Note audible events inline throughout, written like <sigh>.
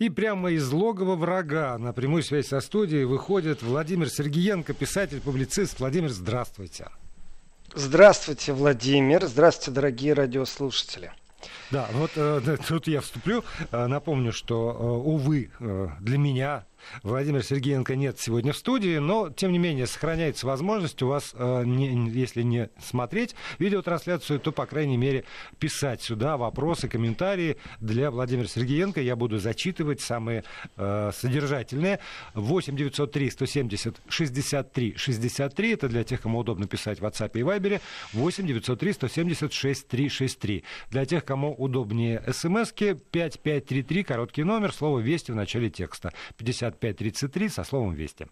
И прямо из логова врага на прямую связь со студией выходит Владимир Сергеенко, писатель-публицист. Владимир, здравствуйте. Здравствуйте, Владимир. Здравствуйте, дорогие радиослушатели. Да, вот э, <laughs> тут я вступлю. Э, напомню, что, э, увы, э, для меня Владимир Сергеенко нет сегодня в студии, но, тем не менее, сохраняется возможность у вас, э, не, если не смотреть видеотрансляцию, то, по крайней мере, писать сюда вопросы, комментарии для Владимира Сергеенко. Я буду зачитывать самые э, содержательные. 8 903 170 63 63. Это для тех, кому удобно писать в WhatsApp и Viber. 8 903 170 6363. Для тех, кому удобнее смски 5533, короткий номер, слово «Вести» в начале текста. 50 5533 со словом «Вести».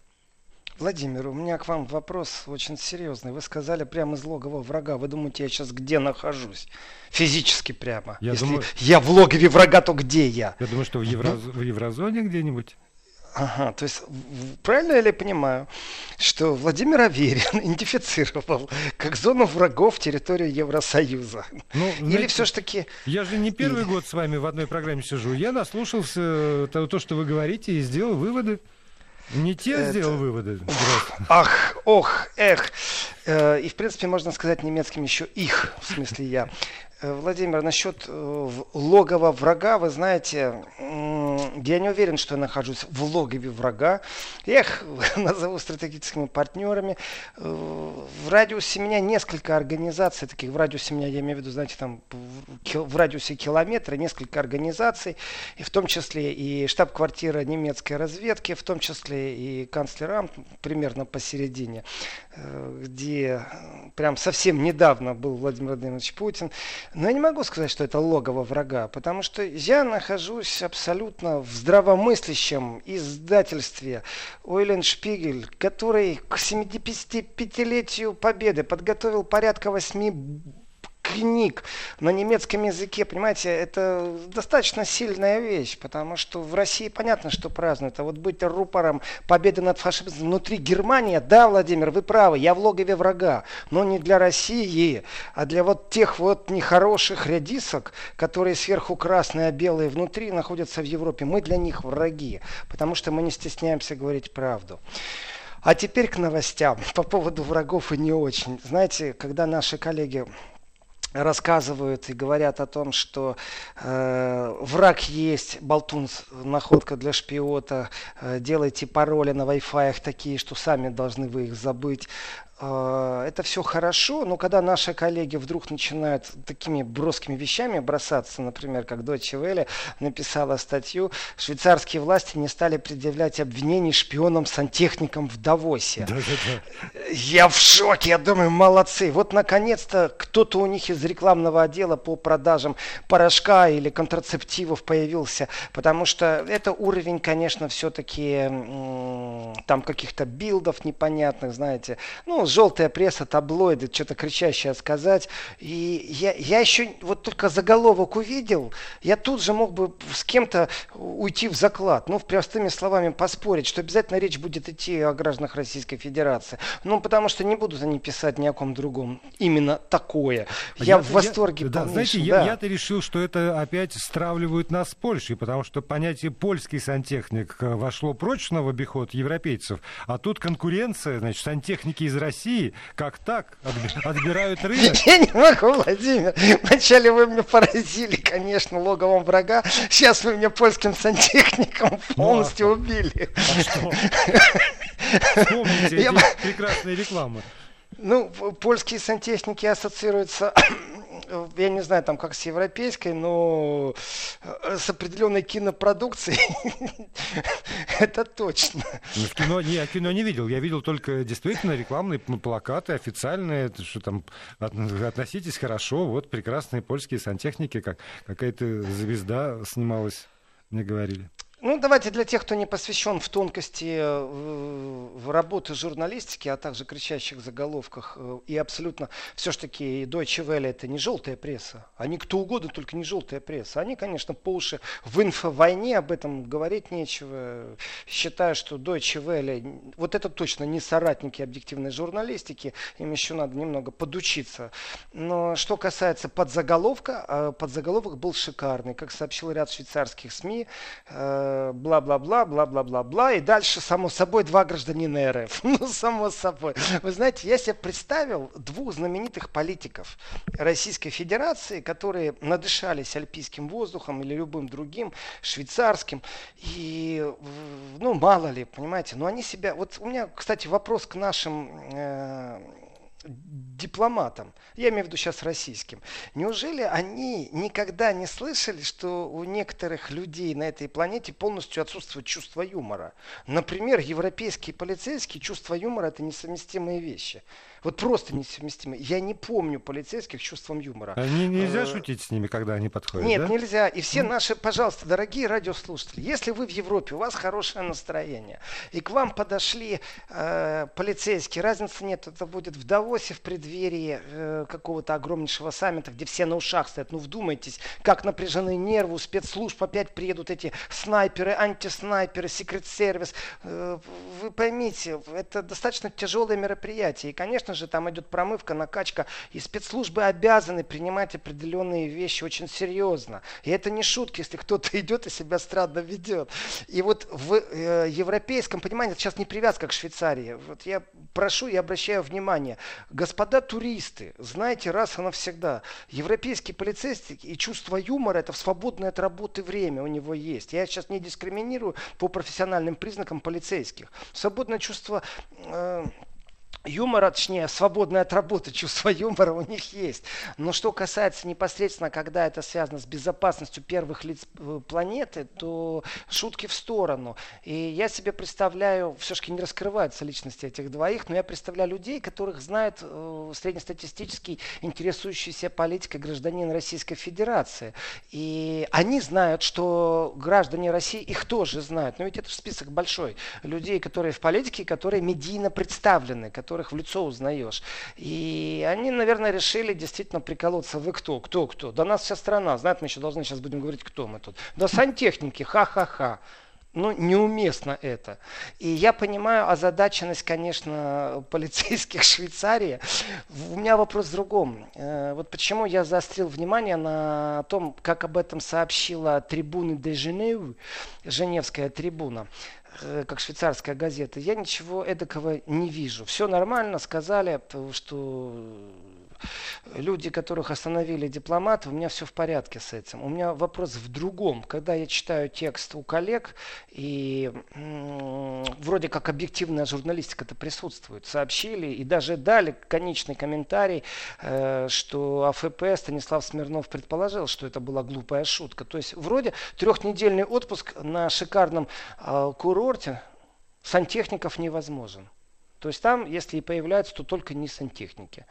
Владимир, у меня к вам вопрос очень серьезный. Вы сказали прямо из логова врага. Вы думаете, я сейчас где нахожусь? Физически прямо. Я Если думаю... я в логове врага, то где я? Я думаю, что в, евро... в еврозоне где-нибудь. Ага, то есть правильно я ли понимаю, что Владимир Аверин <laughs> идентифицировал как зону врагов территорию Евросоюза? Ну, Или знаете, все ж таки... Я же не первый год с вами в одной программе сижу. Я наслушался то, то что вы говорите, и сделал выводы. Не те Это... сделал выводы. <laughs> Ах, ох, эх. Э, и, в принципе, можно сказать немецким еще их, в смысле я. Э, Владимир, насчет э, логова врага, вы знаете, я не уверен, что я нахожусь в логове врага. Я их <laughs> назову стратегическими партнерами. Э, в радиусе меня несколько организаций, таких в радиусе меня, я имею в виду, знаете, там в радиусе километра несколько организаций, и в том числе и штаб-квартира немецкой разведки, в том числе и канцлерам примерно посередине, где прям совсем недавно был Владимир Владимирович Путин. Но я не могу сказать, что это логово врага, потому что я нахожусь абсолютно в здравомыслящем издательстве Ойлен Шпигель, который к 75-летию Победы подготовил порядка восьми книг на немецком языке, понимаете, это достаточно сильная вещь, потому что в России понятно, что празднуют, а вот быть рупором победы над фашизмом внутри Германии, да, Владимир, вы правы, я в логове врага, но не для России, а для вот тех вот нехороших рядисок, которые сверху красные, а белые внутри находятся в Европе, мы для них враги, потому что мы не стесняемся говорить правду. А теперь к новостям по поводу врагов и не очень. Знаете, когда наши коллеги рассказывают и говорят о том, что э, враг есть, болтун, находка для шпиота, э, делайте пароли на Wi-Fi такие, что сами должны вы их забыть. А, это все хорошо, но когда наши коллеги вдруг начинают такими броскими вещами бросаться, например, как Deutsche Welle написала статью, швейцарские власти не стали предъявлять обвинений шпионам-сантехникам в Давосе. Да, да, да. Я в шоке, я думаю, молодцы. Вот наконец-то кто-то у них из рекламного отдела по продажам порошка или контрацептивов появился, потому что это уровень, конечно, все-таки там каких-то билдов непонятных, знаете, ну, желтая пресса, таблоиды, что-то кричащее сказать. И я, я еще вот только заголовок увидел, я тут же мог бы с кем-то уйти в заклад. Ну, простыми словами поспорить, что обязательно речь будет идти о гражданах Российской Федерации. Ну, потому что не будут они писать ни о ком другом. Именно такое. Я, я в восторге. Я, да, знаете, да. я, то решил, что это опять стравливают нас с Польшей, потому что понятие польский сантехник вошло прочно в обиход европейцев, а тут конкуренция, значит, сантехники из России России, как так, отбирают <laughs> рынок. Я не могу, Владимир. Вначале вы меня поразили, конечно, логовом врага. Сейчас вы меня польским сантехником ну, полностью ну, а убили. А что? Вспомните эти прекрасные рекламы. Ну, польские сантехники ассоциируются я не знаю, там как с европейской, но э, с определенной кинопродукцией <laughs> это точно. Ну, в кино, не, я кино не видел, я видел только действительно рекламные плакаты официальные, что там относитесь хорошо, вот прекрасные польские сантехники, как какая-то звезда снималась, мне говорили. Ну, давайте для тех, кто не посвящен в тонкости э, в работы журналистики, а также кричащих заголовках, э, и абсолютно все-таки Deutsche Welle это не желтая пресса. Они кто угодно, только не желтая пресса. Они, конечно, по уши в инфовойне, об этом говорить нечего. Считаю, что Deutsche Welle, вот это точно не соратники объективной журналистики, им еще надо немного подучиться. Но что касается подзаголовка, э, подзаголовок был шикарный. Как сообщил ряд швейцарских СМИ, бла-бла-бла, бла-бла-бла-бла, и дальше, само собой, два гражданина РФ. <laughs> Ну, само собой. Вы знаете, я себе представил двух знаменитых политиков Российской Федерации, которые надышались альпийским воздухом или любым другим, швейцарским, и, ну, мало ли, понимаете, но они себя... Вот у меня, кстати, вопрос к нашим э, дипломатам, я имею в виду сейчас российским, неужели они никогда не слышали, что у некоторых людей на этой планете полностью отсутствует чувство юмора? Например, европейские полицейские чувство юмора это несовместимые вещи. Вот просто несовместимы. Я не помню полицейских с чувством юмора. А не, нельзя э, шутить с ними, когда они подходят, Нет, да? нельзя. И все наши, пожалуйста, дорогие радиослушатели, если вы в Европе, у вас хорошее настроение, и к вам подошли э, полицейские, разницы нет, это будет в Давосе в преддверии э, какого-то огромнейшего саммита, где все на ушах стоят. Ну, вдумайтесь, как напряжены нервы, у спецслужб опять приедут эти снайперы, антиснайперы, секрет-сервис. Э, вы поймите, это достаточно тяжелое мероприятие. И, конечно, конечно же, там идет промывка, накачка, и спецслужбы обязаны принимать определенные вещи очень серьезно. И это не шутки, если кто-то <laughs> идет и себя странно ведет. И вот в э, европейском понимании, это сейчас не привязка к Швейцарии, вот я прошу и обращаю внимание, господа туристы, знаете раз и навсегда, европейский полицейский и чувство юмора, это в свободное от работы время у него есть. Я сейчас не дискриминирую по профессиональным признакам полицейских. Свободное чувство э, юмора, точнее, свободное от работы <laughs> чувство юмора у них есть. Но что касается непосредственно, когда это связано с безопасностью первых лиц э, планеты, то шутки в сторону. И я себе представляю, все-таки не раскрываются личности этих двоих, но я представляю людей, которых знает э, среднестатистический интересующийся политикой гражданин Российской Федерации. И они знают, что граждане России их тоже знают. Но ведь это список большой. Людей, которые в политике, которые медийно представлены, которых в лицо узнаешь. И они, наверное, решили действительно приколоться. Вы кто? Кто? Кто? Да нас вся страна. Знает, мы еще должны сейчас будем говорить, кто мы тут. Да сантехники, ха-ха-ха. Ну, неуместно это. И я понимаю озадаченность, конечно, полицейских <laughs> Швейцарии. У меня вопрос в другом. Э, вот почему я заострил внимание на том, как об этом сообщила трибуна де Женевская трибуна. Э, как швейцарская газета, я ничего эдакого не вижу. Все нормально, сказали, что люди, которых остановили дипломаты, у меня все в порядке с этим. У меня вопрос в другом. Когда я читаю текст у коллег, и м- вроде как объективная журналистика это присутствует, сообщили и даже дали конечный комментарий, э, что АФП Станислав Смирнов предположил, что это была глупая шутка. То есть вроде трехнедельный отпуск на шикарном э, курорте сантехников невозможен. То есть там, если и появляются, то только не сантехники.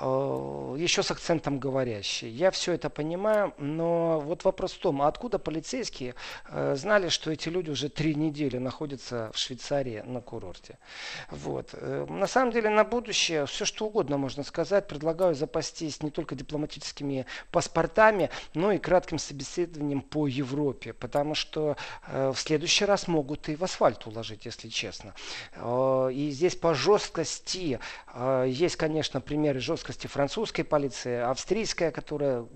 Э, Еще с акцентом говорящие. Я все это понимаю, но вот вопрос в том, а откуда полицейские э, знали, что эти люди уже три недели находятся в Швейцарии на курорте? Вот. Э, на самом деле на будущее все что угодно можно сказать. Предлагаю запастись не только дипломатическими паспортами, но и кратким собеседованием по Европе. Потому что в следующий раз могут и в асфальт уложить, если честно. И здесь по жесткости. А, есть, конечно, примеры жесткости французской полиции, австрийская, которая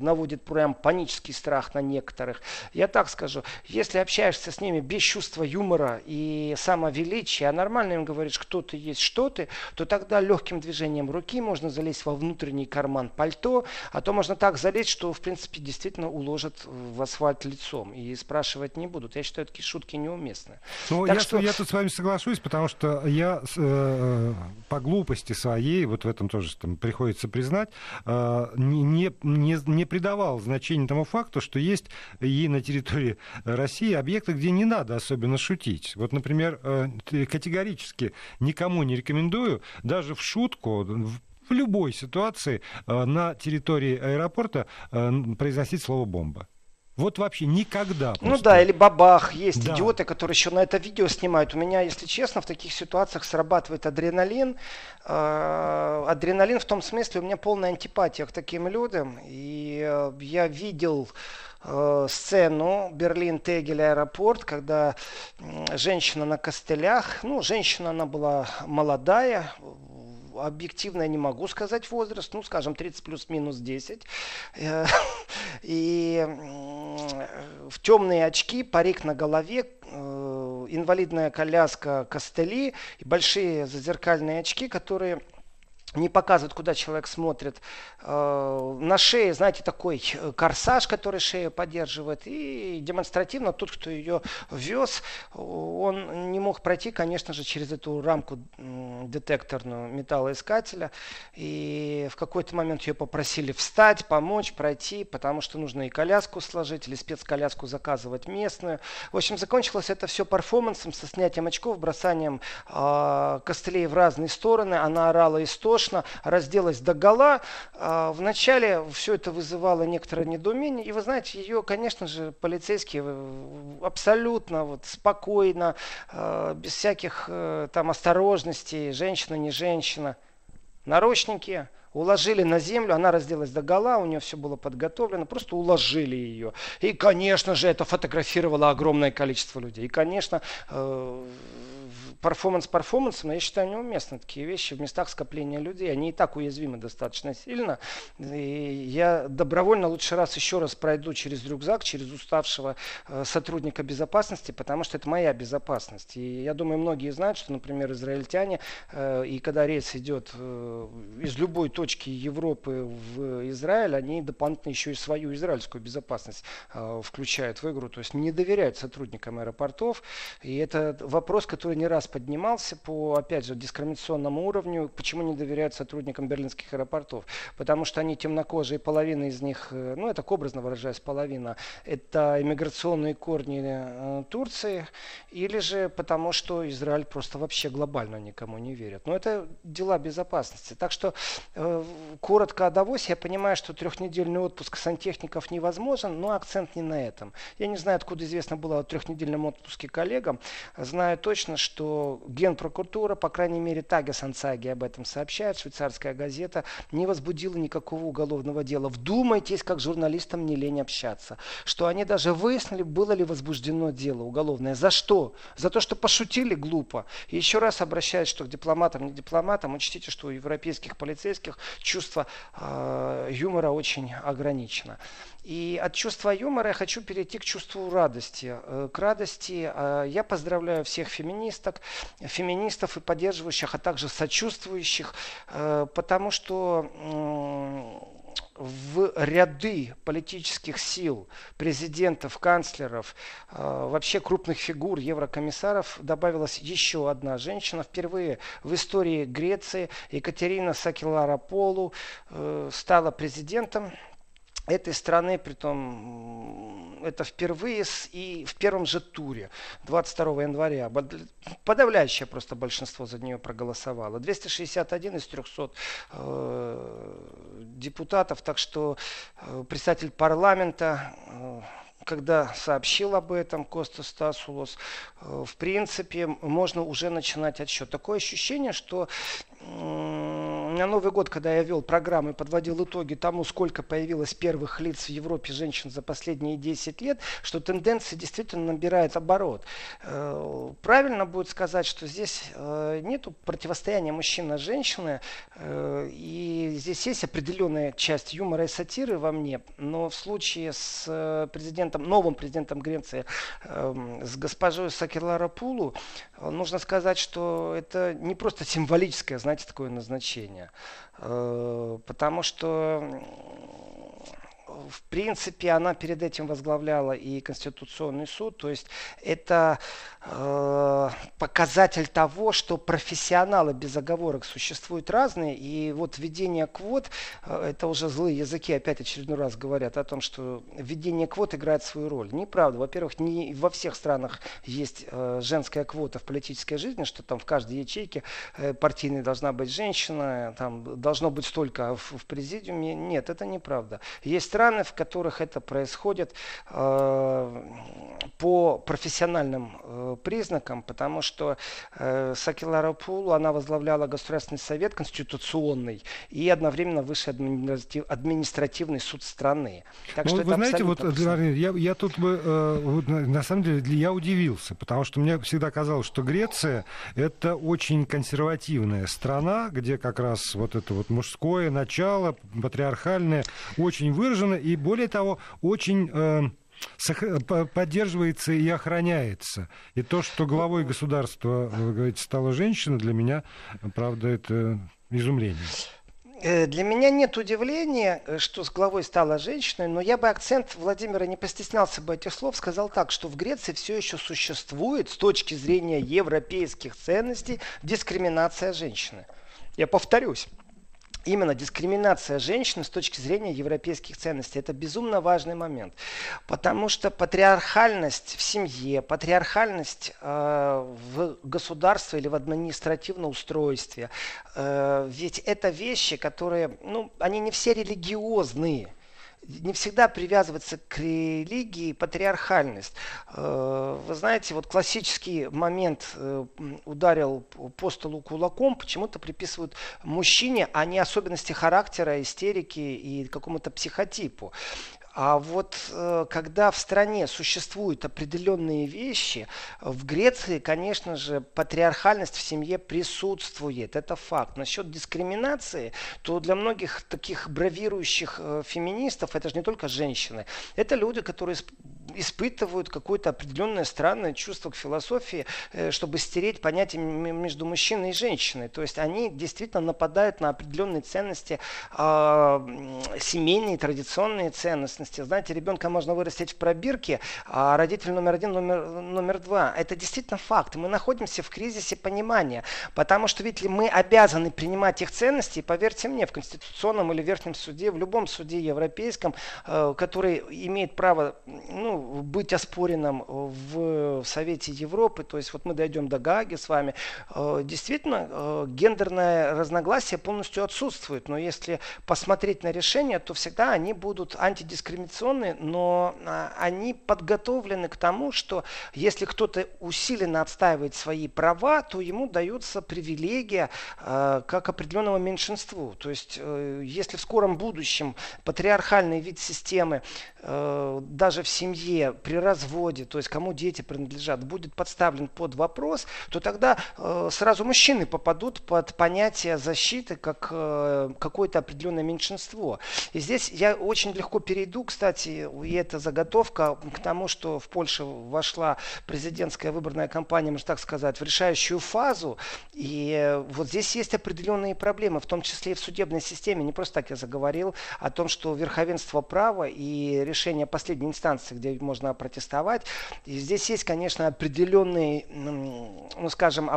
наводит прям панический страх на некоторых. Я так скажу, если общаешься с ними без чувства юмора и самовеличия, а нормально им говоришь, кто ты есть, что ты, то тогда легким движением руки можно залезть во внутренний карман пальто, а то можно так залезть, что, в принципе, действительно уложат в асфальт лицом и спрашивать не будут. Я считаю, такие шутки неуместны. Ну, я, что... я тут с вами соглашусь, потому что я Э, по глупости своей, вот в этом тоже там, приходится признать, э, не, не, не придавал значения тому факту, что есть и на территории России объекты, где не надо особенно шутить. Вот, например, э, категорически никому не рекомендую даже в шутку в любой ситуации на территории аэропорта произносить слово бомба. Вот вообще никогда. Ну просто. Ну да, или бабах. Есть да. идиоты, которые еще на это видео снимают. У меня, если честно, в таких ситуациях срабатывает адреналин. Э, адреналин в том смысле, у меня полная антипатия к таким людям. И э, я видел э, сцену Берлин-Тегель аэропорт, когда женщина на костылях, ну, женщина, она была молодая, объективно я не могу сказать возраст, ну, скажем, 30 плюс-минус 10. Э, <laughs> и в темные очки, парик на голове, э, инвалидная коляска, костыли и большие зазеркальные очки, которые не показывают, куда человек смотрит. Э, на шее, знаете, такой э, корсаж, который шею поддерживает. И демонстративно тот, кто ее вез, он не мог пройти, конечно же, через эту рамку детекторную металлоискателя. И в какой-то момент ее попросили встать, помочь, пройти, потому что нужно и коляску сложить, или спецколяску заказывать местную. В общем, закончилось это все перформансом со снятием очков, бросанием э, костылей в разные стороны. Она орала истошно роскошно, разделась до гола. А, вначале все это вызывало некоторое недоумение. И вы знаете, ее, конечно же, полицейские э, абсолютно вот, спокойно, а, без всяких э, там осторожностей, женщина, не женщина, наручники, уложили на землю, она разделась до гола, у нее все было подготовлено, просто уложили ее. И, конечно же, это фотографировало огромное количество людей. И, конечно, э, перформанс перформансом, но я считаю неуместно такие вещи в местах скопления людей. Они и так уязвимы достаточно сильно. И я добровольно лучше раз еще раз пройду через рюкзак, через уставшего э, сотрудника безопасности, потому что это моя безопасность. И я думаю, многие знают, что, например, израильтяне, э, и когда рейс идет э, из любой точки Европы в Израиль, они дополнительно еще и свою израильскую безопасность включают в игру. То есть не доверяют сотрудникам аэропортов. И это вопрос, который не раз поднимался по, опять же, дискриминационному уровню. Почему не доверяют сотрудникам берлинских аэропортов? Потому что они темнокожие, половина из них, э, ну, это образно выражаясь, половина, это иммиграционные корни э, Турции, или же потому что Израиль просто вообще глобально никому не верит. Но это дела безопасности. Так что, э, коротко о Давосе, я понимаю, что трехнедельный отпуск сантехников невозможен, но акцент не на этом. Я не знаю, откуда известно было о трехнедельном отпуске коллегам. Знаю точно, что Генпрокуратура, по крайней мере, Тагес Ансаги об этом сообщает, швейцарская газета, не возбудила никакого уголовного дела. Вдумайтесь, как журналистам не лень общаться. Что они даже выяснили, было ли возбуждено дело уголовное. За что? За то, что пошутили глупо. И еще раз обращаюсь, что к дипломатам, не дипломатам, учтите, что у европейских полицейских чувство э, юмора очень ограничено. И от чувства юмора я хочу перейти к чувству радости. Э, к радости э, я поздравляю всех феминисток, феминистов и поддерживающих, а также сочувствующих, э, потому что в ряды политических сил, президентов, канцлеров, вообще крупных фигур, еврокомиссаров добавилась еще одна женщина. Впервые в истории Греции Екатерина Сакеларополу стала президентом этой страны, притом это впервые с, и в первом же туре, 22 января. Подавляющее просто большинство за нее проголосовало. 261 из 300 э, депутатов, так что э, председатель парламента э, когда сообщил об этом Коста Стасулос, э, в принципе, можно уже начинать отсчет. Такое ощущение, что на Новый год, когда я вел программу и подводил итоги тому, сколько появилось первых лиц в Европе женщин за последние 10 лет, что тенденция действительно набирает оборот. Э, правильно будет сказать, что здесь э, нет противостояния женщины, э, и здесь есть определенная часть юмора и сатиры во мне, но в случае с президентом, новым президентом Греции, с госпожой Сакерлара Пулу, нужно сказать, что это не просто символическое, знаете, такое назначение. Э, потому что в принципе, она перед этим возглавляла и Конституционный суд. То есть это э, показатель того, что профессионалы без оговорок существуют разные. И вот введение квот, э, это уже злые языки опять очередной раз говорят о том, что введение квот играет свою роль. Неправда. Во-первых, не во всех странах есть э, женская квота в политической жизни, что там в каждой ячейке э, партийной должна быть женщина, там должно быть столько в, в президиуме. Нет, это неправда. Есть страны, страны, в которых это происходит э, по профессиональным э, признакам, потому что э, Сакилара Пулу, она возглавляла Государственный совет конституционный и одновременно высший административ, административный суд страны. Так ну, что вы знаете, вот, я, я тут бы, э, вот, на самом деле, я удивился, потому что мне всегда казалось, что Греция это очень консервативная страна, где как раз вот это вот мужское начало, патриархальное, очень выражено, и более того, очень... Э, поддерживается и охраняется. И то, что главой государства, вы говорите, стала женщина, для меня, правда, это изумление. Э, для меня нет удивления, что с главой стала женщина, но я бы акцент Владимира не постеснялся бы этих слов, сказал так, что в Греции все еще существует с точки зрения европейских ценностей дискриминация женщины. Я повторюсь, именно дискриминация женщины с точки зрения европейских ценностей. Это безумно важный момент. Потому что патриархальность в семье, патриархальность э, в государстве или в административном устройстве, э, ведь это вещи, которые, ну, они не все религиозные не всегда привязываться к религии патриархальность. Э, вы знаете, вот классический момент э, ударил по столу кулаком, почему-то приписывают мужчине, а не особенности характера, истерики и какому-то психотипу. А вот э, когда в стране существуют определенные вещи, в Греции, конечно же, патриархальность в семье присутствует. Это факт. Насчет дискриминации, то для многих таких бравирующих э, феминистов, это же не только женщины, это люди, которые испытывают какое-то определенное странное чувство к философии, э, чтобы стереть понятие между мужчиной и женщиной. То есть они действительно нападают на определенные ценности, а, семейные, традиционные ценности. Знаете, ребенка можно вырастить в пробирке, а родитель номер один, номер, номер два. Это действительно факт. Мы находимся в кризисе понимания, потому что, видите ли, мы обязаны принимать их ценности, и поверьте мне, в Конституционном или Верхнем суде, в любом суде европейском, э, который имеет право ну, быть оспоренным в Совете Европы, то есть вот мы дойдем до Гаги с вами, э, действительно э, гендерное разногласие полностью отсутствует, но если посмотреть на решения, то всегда они будут антидискриминационные, но а, они подготовлены к тому, что если кто-то усиленно отстаивает свои права, то ему дается привилегия э, как определенному меньшинству. То есть если в скором будущем патриархальный вид системы даже в семье семье, при разводе, то есть кому дети принадлежат, будет подставлен под вопрос, то тогда э, сразу мужчины попадут под понятие защиты как э, какое-то определенное меньшинство. И здесь я очень легко перейду, кстати, и это заготовка к тому, что в Польше вошла президентская выборная кампания, можно так сказать, в решающую фазу. И вот здесь есть определенные проблемы, в том числе и в судебной системе. Не просто так я заговорил о том, что верховенство права и решение последней инстанции, где можно протестовать. И здесь есть, конечно, определенный, ну, скажем,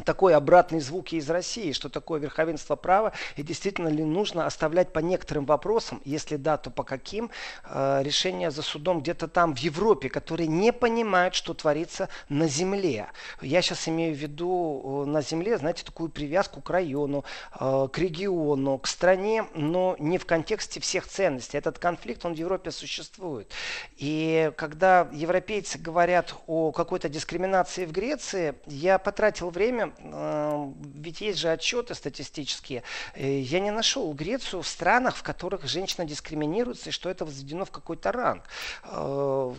такой обратный звук из России, что такое верховенство права и действительно ли нужно оставлять по некоторым вопросам, если да, то по каким, э, решения за судом где-то там в Европе, которые не понимают, что творится на земле. Я сейчас имею в виду э, на земле, знаете, такую привязку к району, э, к региону, к стране, но не в контексте всех ценностей. Этот конфликт, он в Европе существует. И когда европейцы говорят о какой-то дискриминации в Греции, я потратил время Эм, ведь есть же отчеты статистические, э, я не нашел Грецию в странах, в которых женщина дискриминируется и что это возведено в какой-то ранг. Э,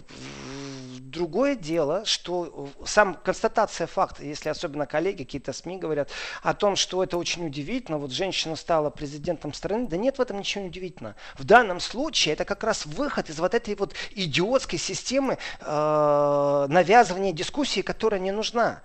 другое дело, что сам констатация факта, если особенно коллеги, какие-то СМИ говорят о том, что это очень удивительно, вот женщина стала президентом страны, да нет в этом ничего удивительного. В данном случае это как раз выход из вот этой вот идиотской системы э, навязывания дискуссии, которая не нужна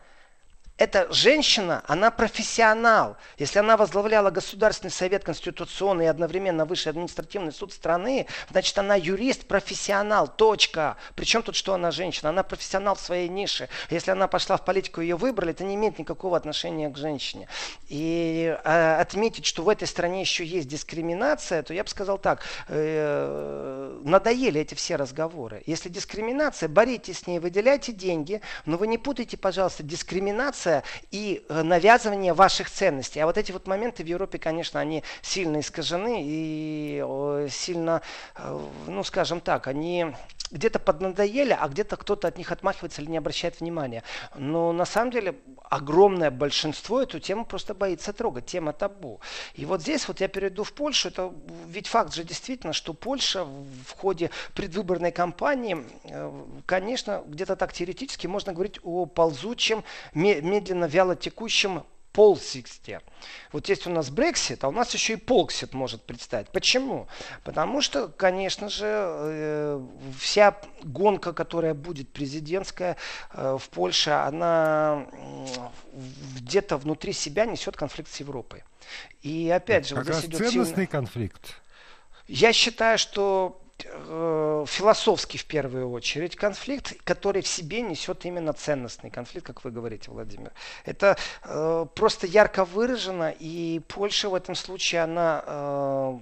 эта женщина, она профессионал. Если она возглавляла Государственный совет конституционный и одновременно Высший административный суд страны, значит она юрист, профессионал, точка. Причем тут, что она женщина? Она профессионал в своей нише. Если она пошла в политику, ее выбрали, это не имеет никакого отношения к женщине. И э, отметить, что в этой стране еще есть дискриминация, то я бы сказал так, э, надоели эти все разговоры. Если дискриминация, боритесь с ней, выделяйте деньги, но вы не путайте, пожалуйста, дискриминацию интеграция и э, навязывание ваших ценностей. А вот эти вот моменты в Европе, конечно, они сильно искажены и сильно, ну, скажем так, они где-то поднадоели, а где-то кто-то от них отмахивается или не обращает внимания. Но на самом деле огромное большинство эту тему просто боится трогать. Тема табу. И вот здесь вот я перейду в Польшу. Это ведь факт же действительно, что Польша в ходе предвыборной кампании, э, конечно, где-то так теоретически можно говорить о ползучем, медленно вяло текущем полсиксте. Вот есть у нас Брексит, а у нас еще и полксит может представить. Почему? Потому что, конечно же, э, вся гонка, которая будет президентская э, в Польше, она где-то внутри себя несет конфликт с Европой. И опять же, как вот здесь идет ценностный сильно... конфликт. Я считаю, что философский в первую очередь конфликт, который в себе несет именно ценностный конфликт, как вы говорите, Владимир. Это э, просто ярко выражено, и Польша в этом случае, она э,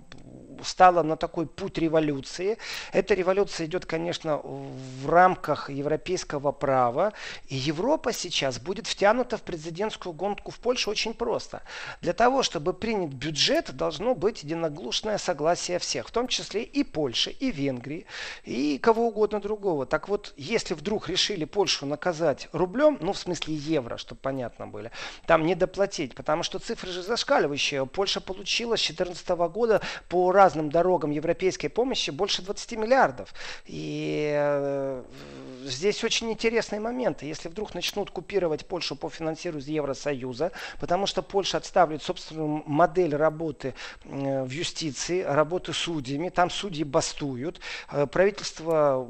стала на такой путь революции. Эта революция идет, конечно, в рамках европейского права, и Европа сейчас будет втянута в президентскую гонку в Польшу очень просто. Для того, чтобы принят бюджет, должно быть единоглушное согласие всех, в том числе и Польши, и Венгрии, и кого угодно другого. Так вот, если вдруг решили Польшу наказать рублем, ну в смысле евро, чтобы понятно было, там не доплатить, потому что цифры же зашкаливающие. Польша получила с 2014 года по разным дорогам европейской помощи больше 20 миллиардов. И э, здесь очень интересный момент. Если вдруг начнут купировать Польшу по финансированию из Евросоюза, потому что Польша отставляет собственную модель работы э, в юстиции, работы судьями, там судьи бастуют, э, правительство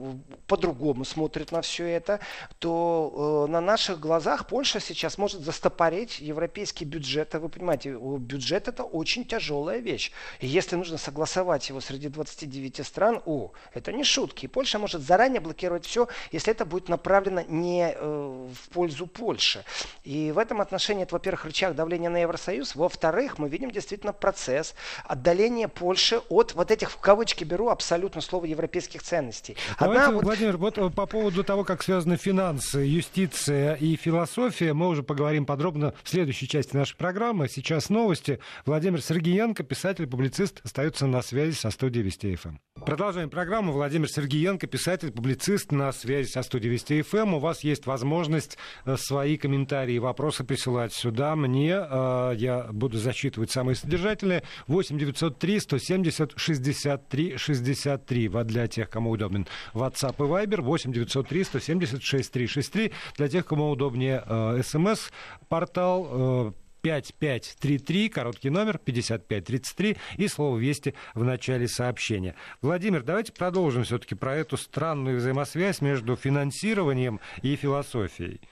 по-другому смотрит на все это, то э, на наших глазах Польша сейчас может застопореть европейский бюджет. А вы понимаете, бюджет это очень тяжелая вещь. И если нужно согласовать его среди 29 стран, о, это не шутки. Польша может заранее блокировать все, если это будет направлено не э, в пользу Польши. И в этом отношении это, во-первых, рычаг давления на Евросоюз. Во-вторых, мы видим действительно процесс отдаления Польши от вот этих, в кавычки беру, абсолютно слово европейских ценностей. Давайте, вот... Владимир, вот э, по поводу того, как связаны финансы, юстиция и философия, мы уже поговорим подробно в следующей части нашей программы. Сейчас новости. Владимир Сергеенко, писатель, публицист, остается на связи со студией Вести ФМ. Продолжаем программу. Владимир Сергеенко, писатель, публицист, на связи со студией Вести ФМ. Эм. У вас есть возможность э, свои комментарии и вопросы присылать сюда. Мне э, я буду зачитывать самые содержательные. 8 903 170 63 63. Для тех, кому удобен WhatsApp и Viber. 8 903 170 63 63. Для тех, кому удобнее э, смс-портал 5533, короткий номер 5533 и слово «Вести» в начале сообщения. Владимир, давайте продолжим все-таки про эту странную взаимосвязь между финансированием и философией.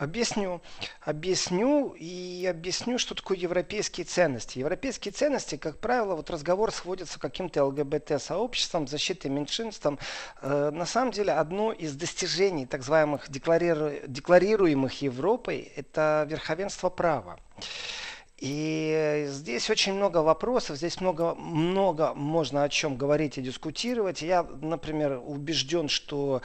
Объясню. Объясню и объясню, что такое европейские ценности. Европейские ценности, как правило, вот разговор сводится к каким-то ЛГБТ-сообществам, защитой меньшинствам. Э, на самом деле, одно из достижений так называемых деклариру... декларируемых Европой – это верховенство права. И здесь очень много вопросов, здесь много, много можно о чем говорить и дискутировать. Я, например, убежден, что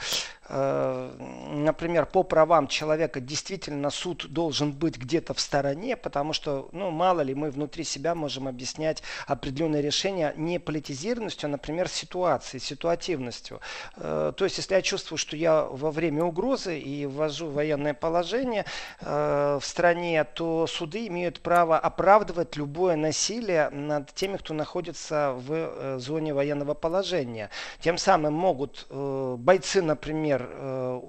например, по правам человека действительно суд должен быть где-то в стороне, потому что, ну, мало ли, мы внутри себя можем объяснять определенные решения не политизированностью, а, например, ситуацией, ситуативностью. Э, то есть, если я чувствую, что я во время угрозы и ввожу военное положение э, в стране, то суды имеют право оправдывать любое насилие над теми, кто находится в зоне военного положения. Тем самым могут бойцы, например, например, э,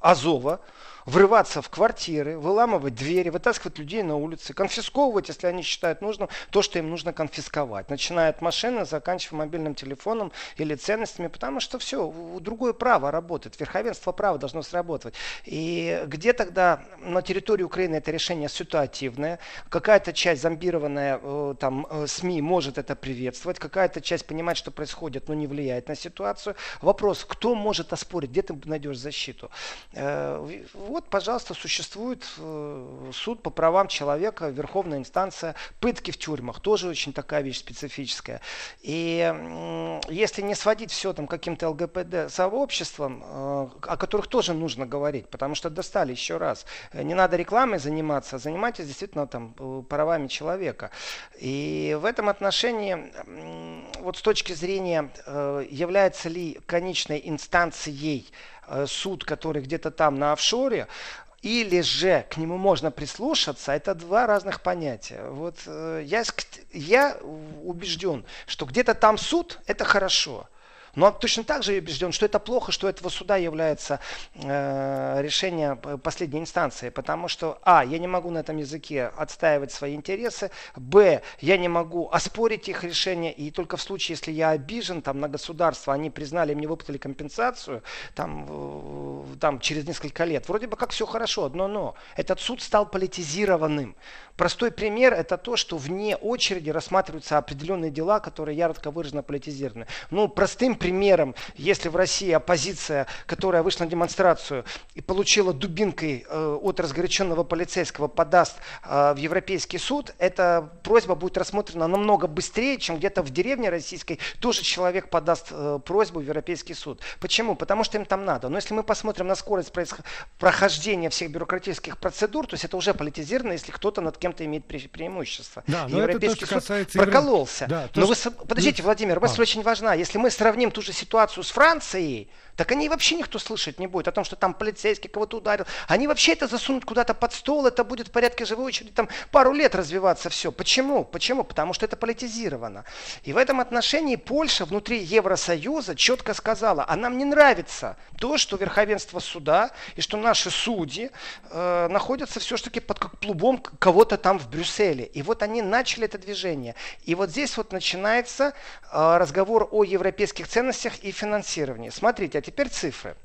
Азова, врываться в квартиры, выламывать двери, вытаскивать людей на улицы, конфисковывать, если они считают нужным, то, что им нужно конфисковать. Начиная от машины, заканчивая мобильным телефоном или ценностями, потому что все, другое право работает, верховенство права должно сработать. И где тогда на территории Украины это решение ситуативное, какая-то часть зомбированная э, там э, СМИ может это приветствовать, какая-то часть понимает, что происходит, но не влияет на ситуацию. Вопрос, кто может оспорить, где ты найдешь защиту? Э, вот, пожалуйста, существует э, суд по правам человека, верховная инстанция, пытки в тюрьмах, тоже очень такая вещь специфическая. И э, если не сводить все там каким-то ЛГПД сообществом, э, о которых тоже нужно говорить, потому что достали еще раз, не надо рекламой заниматься, а занимайтесь действительно там э, правами человека. И в этом отношении, вот с точки зрения, э, является ли конечной инстанцией Э, суд, который где-то там на офшоре, или же к нему можно прислушаться, это два разных понятия. Вот э, я, я убежден, что где-то там суд – это хорошо – но точно так же убежден, что это плохо, что этого суда является э, решение последней инстанции, потому что, а, я не могу на этом языке отстаивать свои интересы, б, я не могу оспорить их решение, и только в случае, если я обижен там, на государство, они признали, мне выплатили компенсацию, там, э, там, через несколько лет, вроде бы как все хорошо, одно но, этот суд стал политизированным. Простой пример это то, что вне очереди рассматриваются определенные дела, которые ярко выраженно политизированы. Ну, простым примером, если в России оппозиция, которая вышла на демонстрацию и получила дубинкой э, от разгоряченного полицейского, подаст э, в Европейский суд, эта просьба будет рассмотрена намного быстрее, чем где-то в деревне российской тоже человек подаст э, просьбу в Европейский суд. Почему? Потому что им там надо. Но если мы посмотрим на скорость прохождения всех бюрократических процедур, то есть это уже политизировано, если кто-то над кем-то имеет пре преимущество. Да, но Европейский это то, суд прокололся. Да, но вы, подождите, Владимир, мысль а. очень важна. Если мы сравним ту же ситуацию с Францией, так они вообще никто слышать не будет о том, что там полицейский кого-то ударил. Они вообще это засунут куда-то под стол, это будет в порядке живой очереди, там пару лет развиваться все. Почему? Почему? Потому что это политизировано. И в этом отношении Польша внутри Евросоюза четко сказала, а нам не нравится то, что верховенство суда и что наши судьи э, находятся все-таки под как плубом кого-то там в Брюсселе. И вот они начали это движение. И вот здесь вот начинается э, разговор о европейских ценностях и финансировании. Смотрите, а теперь цифры.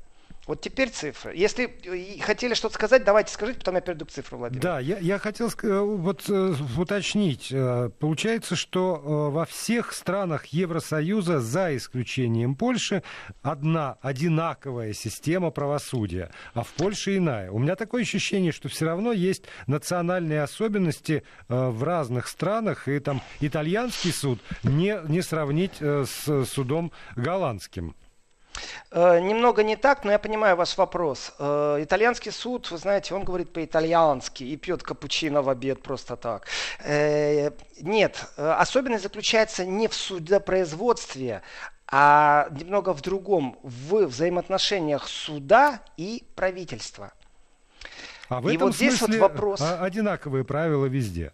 Вот теперь цифры. Если хотели что-то сказать, давайте скажите, потом я перейду к цифрам, Владимир. Да, я, я хотел вот, э, уточнить. Э, получается, что э, во всех странах Евросоюза, за исключением Польши, одна одинаковая система правосудия, а в Польше иная. У меня такое ощущение, что все равно есть национальные особенности в разных странах, и там итальянский суд не, не сравнить с судом голландским. Э, немного не так, но я понимаю ваш вопрос. Э, итальянский суд, вы знаете, он говорит по-итальянски и пьет капучино в обед просто так. Э, нет, особенность заключается не в судопроизводстве, а немного в другом, в взаимоотношениях суда и правительства. А в и этом вот здесь вот вопрос... одинаковые правила везде.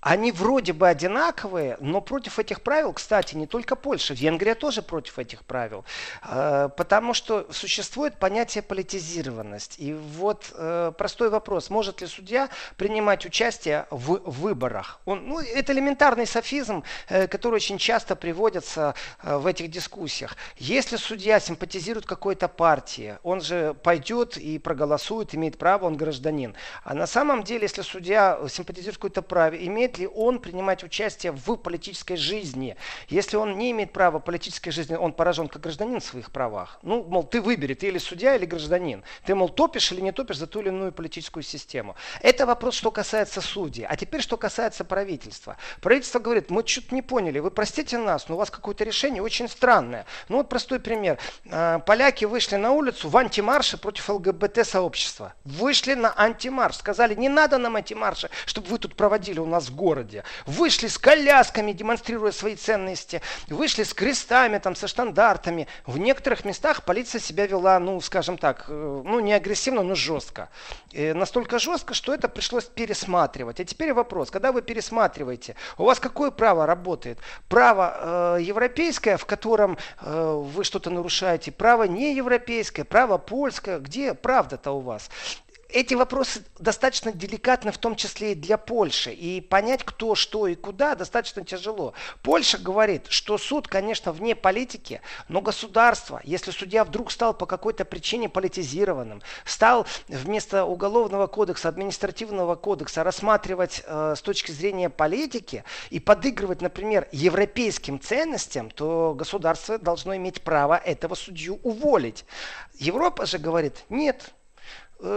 Они вроде бы одинаковые, но против этих правил, кстати, не только Польша, Венгрия тоже против этих правил, э, потому что существует понятие политизированность. И вот э, простой вопрос, может ли судья принимать участие в выборах? Он, ну, это элементарный софизм, э, который очень часто приводится в этих дискуссиях. Если судья симпатизирует какой-то партии, он же пойдет и проголосует, имеет право, он гражданин. А на самом деле, если судья симпатизирует какой-то праве, имеет имеет ли он принимать участие в политической жизни. Если он не имеет права политической жизни, он поражен как гражданин в своих правах. Ну, мол, ты выбери, ты или судья, или гражданин. Ты, мол, топишь или не топишь за ту или иную политическую систему. Это вопрос, что касается судей. А теперь, что касается правительства. Правительство говорит, мы что-то не поняли, вы простите нас, но у вас какое-то решение очень странное. Ну, вот простой пример. А, поляки вышли на улицу в антимарше против ЛГБТ-сообщества. Вышли на антимарш. Сказали, не надо нам антимарша, чтобы вы тут проводили у нас в городе. Вышли с колясками, демонстрируя свои ценности. Вышли с крестами, там, со штандартами. В некоторых местах полиция себя вела, ну, скажем так, э, ну, не агрессивно, но жестко. И настолько жестко, что это пришлось пересматривать. А теперь вопрос, когда вы пересматриваете, у вас какое право работает? Право э, европейское, в котором э, вы что-то нарушаете, право не европейское, право польское. Где правда-то у вас? Эти вопросы достаточно деликатны, в том числе и для Польши. И понять, кто, что и куда, достаточно тяжело. Польша говорит, что суд, конечно, вне политики, но государство, если судья вдруг стал по какой-то причине политизированным, стал вместо уголовного кодекса, административного кодекса рассматривать э, с точки зрения политики и подыгрывать, например, европейским ценностям, то государство должно иметь право этого судью уволить. Европа же говорит, нет,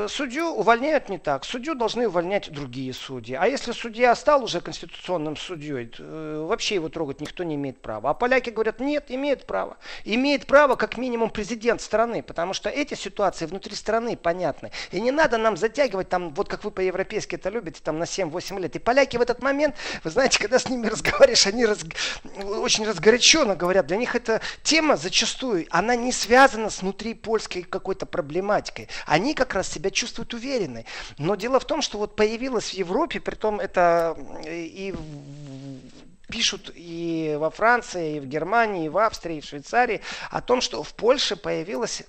судью увольняют не так. Судью должны увольнять другие судьи. А если судья стал уже конституционным судьей, э, вообще его трогать никто не имеет права. А поляки говорят, нет, имеет право. Имеет право как минимум президент страны, потому что эти ситуации внутри страны понятны. И не надо нам затягивать там, вот как вы по-европейски это любите, там на 7-8 лет. И поляки в этот момент, вы знаете, когда с ними разговариваешь, они раз, очень разгоряченно говорят. Для них эта тема зачастую, она не связана с внутри польской какой-то проблематикой. Они как раз себя чувствует уверенной. Но дело в том, что вот появилась в Европе, при том это и пишут и во Франции, и в Германии, и в Австрии, и в Швейцарии о том, что в Польше появилось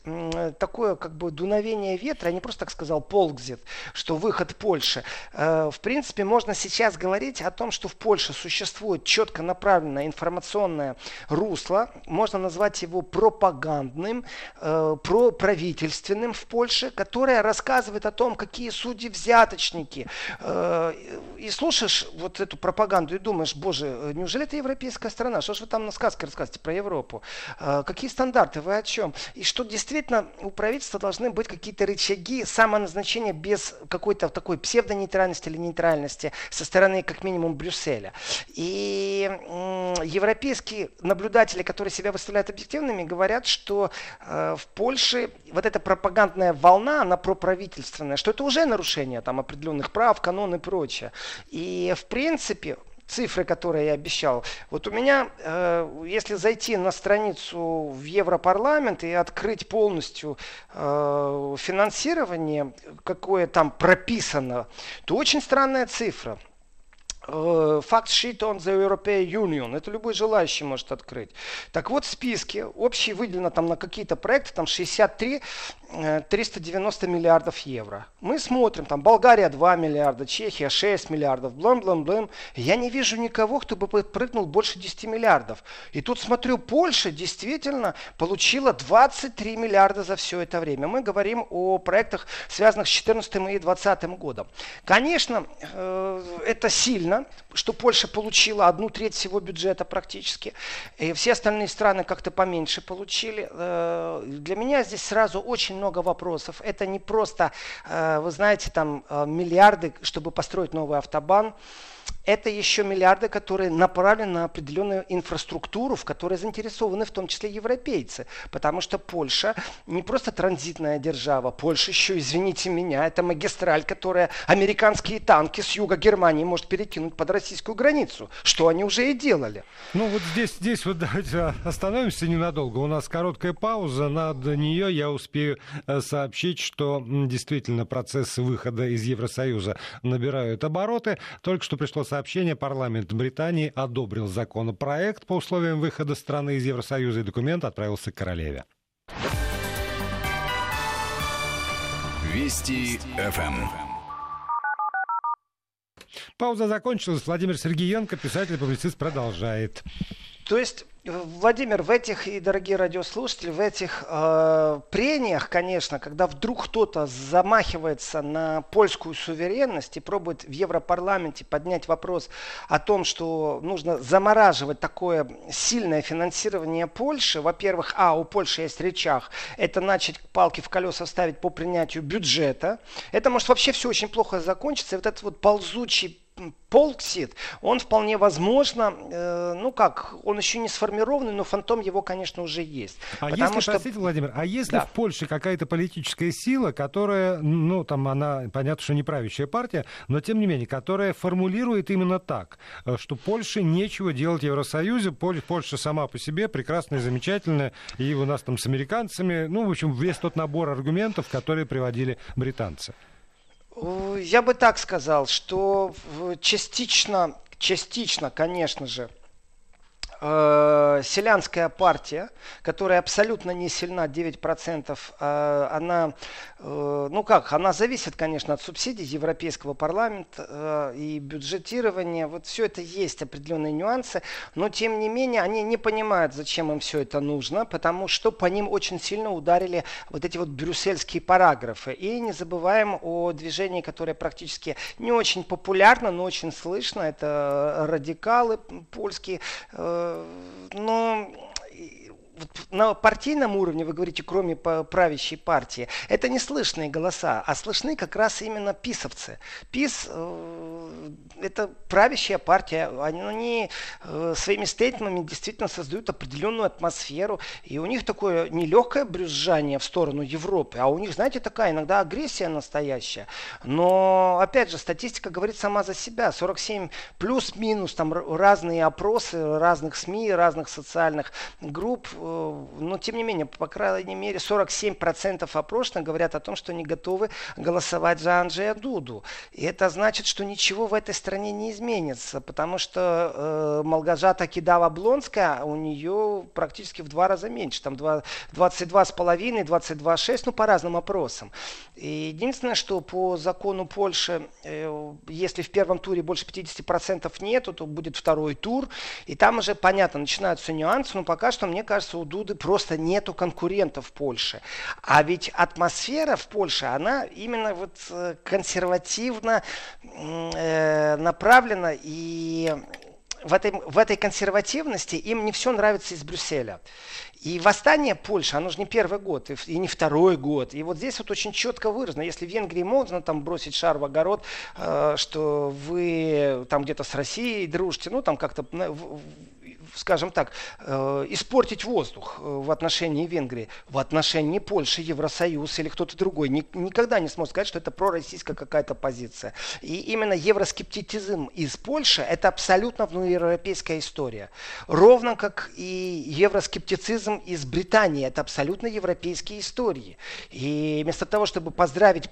такое как бы дуновение ветра, я не просто так сказал полкзит, что выход Польши. Э, в принципе, можно сейчас говорить о том, что в Польше существует четко направленное информационное русло, можно назвать его пропагандным, э, проправительственным в Польше, которое рассказывает о том, какие судьи взяточники. Э, и слушаешь вот эту пропаганду и думаешь, боже, неужели это европейская страна? Что же вы там на сказке рассказываете про Европу? А, какие стандарты? Вы о чем? И что действительно у правительства должны быть какие-то рычаги самоназначения без какой-то такой псевдонейтральности или нейтральности со стороны как минимум Брюсселя. И европейские наблюдатели, которые себя выставляют объективными, говорят, что э, в Польше вот эта пропагандная волна, она проправительственная, что это уже нарушение там определенных прав, канон и прочее. И в принципе цифры, которые я обещал. Вот у меня, э, если зайти на страницу в Европарламент и открыть полностью э, финансирование, какое там прописано, то очень странная цифра. Факт sheet on the European Union. Это любой желающий может открыть. Так вот, в списке общий выделено там на какие-то проекты, там 63 390 э, миллиардов евро. Мы смотрим, там Болгария 2 миллиарда, Чехия 6 миллиардов, блам блам блам Я не вижу никого, кто бы прыгнул больше 10 миллиардов. И тут смотрю, Польша действительно получила 23 миллиарда за все это время. Мы говорим о проектах, связанных с 2014 и 2020 годом. Конечно, э, это сильно, что Польша получила одну треть всего бюджета практически. И все остальные страны как-то поменьше получили. Э, для меня здесь сразу очень много вопросов. Это не просто, э, вы знаете, там э, миллиарды, чтобы построить новый автобан это еще миллиарды, которые направлены на определенную инфраструктуру, в которой заинтересованы в том числе европейцы. Потому что Польша не просто транзитная держава, Польша еще, извините меня, это магистраль, которая американские танки с юга Германии может перекинуть под российскую границу, что они уже и делали. Ну вот здесь, здесь вот <laughs> давайте остановимся ненадолго. У нас короткая пауза, над нее я успею э, сообщить, что действительно процессы выхода из Евросоюза набирают обороты. Только что пришло сообщение, парламент Британии одобрил законопроект по условиям выхода страны из Евросоюза, и документ отправился к королеве. Вести ФМ. Пауза закончилась. Владимир Сергеенко, писатель-публицист, продолжает. То есть Владимир, в этих, и дорогие радиослушатели, в этих э, прениях, конечно, когда вдруг кто-то замахивается на польскую суверенность и пробует в Европарламенте поднять вопрос о том, что нужно замораживать такое сильное финансирование Польши, во-первых, а, у Польши есть речах, это начать палки в колеса ставить по принятию бюджета, это может вообще все очень плохо закончиться, и вот этот вот ползучий Полксид, он вполне возможно, э, ну как, он еще не сформированный, но фантом его, конечно, уже есть. А если, что... простите, Владимир, а если да. в Польше какая-то политическая сила, которая, ну там она, понятно, что не правящая партия, но тем не менее, которая формулирует именно так, э, что Польше нечего делать в Евросоюзе, Польша сама по себе прекрасная, замечательная, и у нас там с американцами, ну, в общем, весь тот набор аргументов, которые приводили британцы. Я бы так сказал, что частично, частично, конечно же, э, селянская партия, которая абсолютно не сильна, 9%, э, она, э, ну как, она зависит, конечно, от субсидий Европейского парламента э, и бюджетирования. Вот все это есть определенные нюансы, но тем не менее они не понимают, зачем им все это нужно, потому что по ним очень сильно ударили вот эти вот брюссельские параграфы. И не забываем о движении, которое практически не очень популярно, но очень слышно. Это радикалы польские, но на партийном уровне, вы говорите, кроме правящей партии, это не слышные голоса, а слышны как раз именно писовцы. ПИС э, это правящая партия, они э, своими стейтмами действительно создают определенную атмосферу, и у них такое нелегкое брюзжание в сторону Европы, а у них, знаете, такая иногда агрессия настоящая. Но, опять же, статистика говорит сама за себя. 47 плюс-минус, там разные опросы разных СМИ, разных социальных групп, но тем не менее, по крайней мере, 47% опрошенных говорят о том, что они готовы голосовать за Анджея Дуду. И это значит, что ничего в этой стране не изменится, потому что э, Малгажата Кидава-Блонская, у нее практически в два раза меньше, там 22,5, 22,6, ну по разным опросам. И единственное, что по закону Польши, э, если в первом туре больше 50% нету, то будет второй тур, и там уже понятно, начинаются нюансы, но пока что, мне кажется, у Дуды просто нету конкурентов в Польше. А ведь атмосфера в Польше, она именно вот э, консервативно э, направлена и в этой, в этой консервативности им не все нравится из Брюсселя. И восстание Польши, оно же не первый год, и не второй год. И вот здесь вот очень четко выражено. Если в Венгрии можно там бросить шар в огород, э, что вы там где-то с Россией дружите, ну там как-то скажем так, э, испортить воздух э, в отношении Венгрии, в отношении Польши, Евросоюз или кто-то другой. Ни, никогда не сможет сказать, что это пророссийская какая-то позиция. И именно евроскептицизм из Польши – это абсолютно внутриевропейская история. Ровно как и евроскептицизм из Британии – это абсолютно европейские истории. И вместо того, чтобы поздравить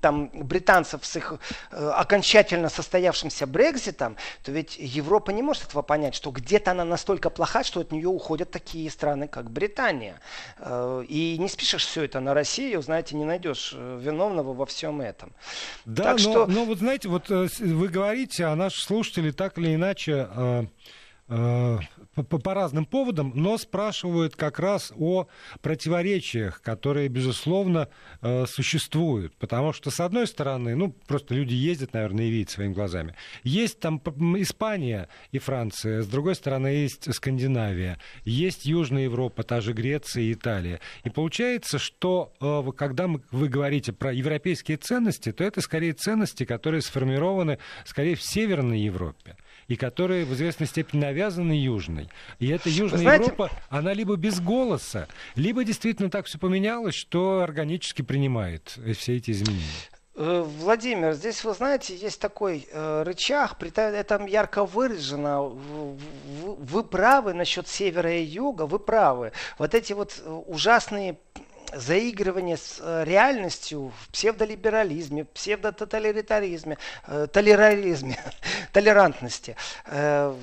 там, британцев с их э, окончательно состоявшимся Брекзитом, то ведь Европа не может этого понять, что где где-то она настолько плоха, что от нее уходят такие страны, как Британия. Э, и не спишешь все это на Россию, знаете, не найдешь э, виновного во всем этом. Да, так но, что... но вот знаете, вот э, вы говорите, а наши слушатели так или иначе по, по разным поводам, но спрашивают как раз о противоречиях, которые, безусловно, э, существуют. Потому что, с одной стороны, ну, просто люди ездят, наверное, и видят своими глазами. Есть там Испания и Франция, с другой стороны, есть Скандинавия, есть Южная Европа, та же Греция и Италия. И получается, что э, когда вы говорите про европейские ценности, то это скорее ценности, которые сформированы, скорее, в Северной Европе и которые в известной степени навязаны Южной. И эта Южная знаете... Европа, она либо без голоса, либо действительно так все поменялось, что органически принимает все эти изменения. Э, Владимир, здесь, вы знаете, есть такой э, рычаг, это ярко выражено. Вы, вы правы насчет севера и юга, вы правы. Вот эти вот э, ужасные заигрывание с э, реальностью в псевдолиберализме, псевдототалитаризме, э, толерализме, <laughs> толерантности, э,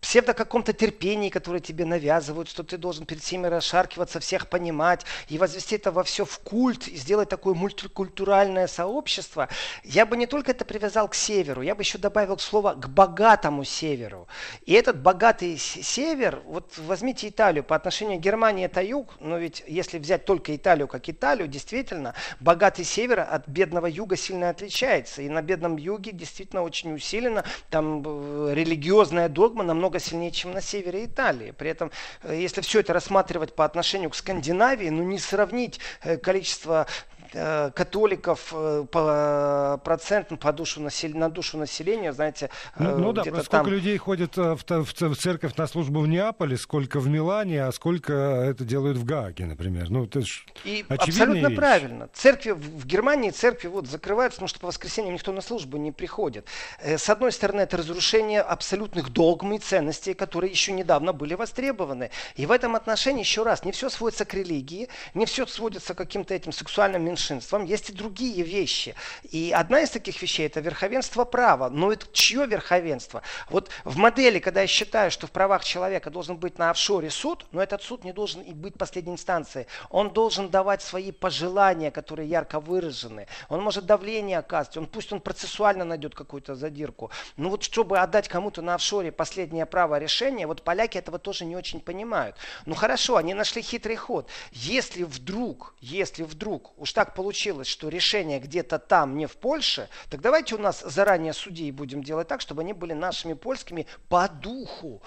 псевдо каком-то терпении, которое тебе навязывают, что ты должен перед всеми расшаркиваться, всех понимать и возвести это во все в культ и сделать такое мультикультуральное сообщество, я бы не только это привязал к северу, я бы еще добавил слово к богатому северу. И этот богатый север, вот возьмите Италию, по отношению к Германии это юг, но ведь если взять только Италию как Италию, действительно, богатый север от бедного юга сильно отличается. И на бедном юге действительно очень усиленно, там э, религиозная догма намного намного сильнее, чем на севере Италии. При этом, э, если все это рассматривать по отношению к Скандинавии, ну не сравнить э, количество католиков э, по проценту по душу насел... на душу населения, знаете, ну, ну да, сколько там... людей ходит в, в, в церковь на службу в Неаполе, сколько в Милане, а сколько это делают в Гааге, например. Ну, это ж И абсолютно вещь. правильно. Церкви в Германии церкви вот закрываются, потому что по воскресеньям никто на службу не приходит. С одной стороны, это разрушение абсолютных догм и ценностей, которые еще недавно были востребованы. И в этом отношении, еще раз, не все сводится к религии, не все сводится к каким-то этим сексуальным меньшинствам, есть и другие вещи. И одна из таких вещей это верховенство права. Но это чье верховенство? Вот в модели, когда я считаю, что в правах человека должен быть на офшоре суд, но этот суд не должен и быть последней инстанцией. Он должен давать свои пожелания, которые ярко выражены. Он может давление оказывать, он, пусть он процессуально найдет какую-то задирку. Но вот чтобы отдать кому-то на офшоре последнее право решения, вот поляки этого тоже не очень понимают. Ну хорошо, они нашли хитрый ход. Если вдруг, если вдруг, уж так так получилось, что решение где-то там, не в Польше, так давайте у нас заранее судей будем делать так, чтобы они были нашими польскими по духу.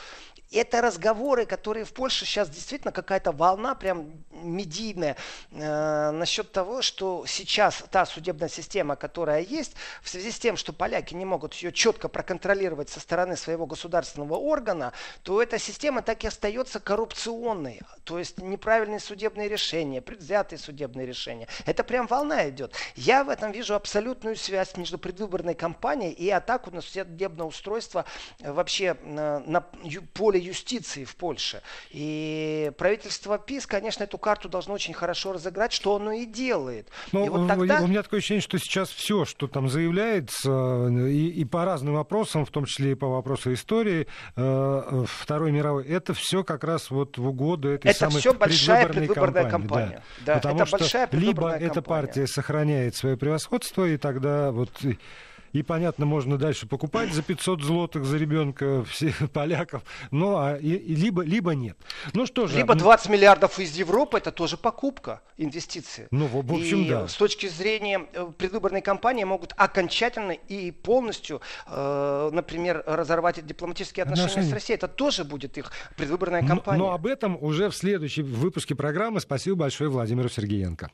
Это разговоры, которые в Польше сейчас действительно какая-то волна прям медийная э, насчет того, что сейчас та судебная система, которая есть, в связи с тем, что поляки не могут ее четко проконтролировать со стороны своего государственного органа, то эта система так и остается коррупционной. То есть неправильные судебные решения, предвзятые судебные решения. Это прям волна идет. Я в этом вижу абсолютную связь между предвыборной кампанией и атаку на судебное устройство э, вообще на, на поле юстиции в Польше. И правительство ПИС, конечно, эту карту должно очень хорошо разыграть, что оно и делает. Ну, и вот тогда... У меня такое ощущение, что сейчас все, что там заявляется, и, и по разным вопросам, в том числе и по вопросу истории э, Второй мировой, это все как раз вот в угоду этой это самой все большая предвыборной кампании. кампания. Да. Да, Потому это что большая либо кампания. эта партия сохраняет свое превосходство, и тогда вот и, понятно, можно дальше покупать за 500 злотых за ребенка всех <laughs> поляков, ну, а, и, и, либо, либо нет. Ну что же. Либо 20 миллиардов из Европы, это тоже покупка, инвестиции. Ну, в, в общем, и да. с точки зрения э, предвыборной кампании могут окончательно и полностью, э, например, разорвать дипломатические отношения, отношения с Россией. Это тоже будет их предвыборная кампания. Но, но об этом уже в следующем выпуске программы. Спасибо большое Владимиру Сергеенко.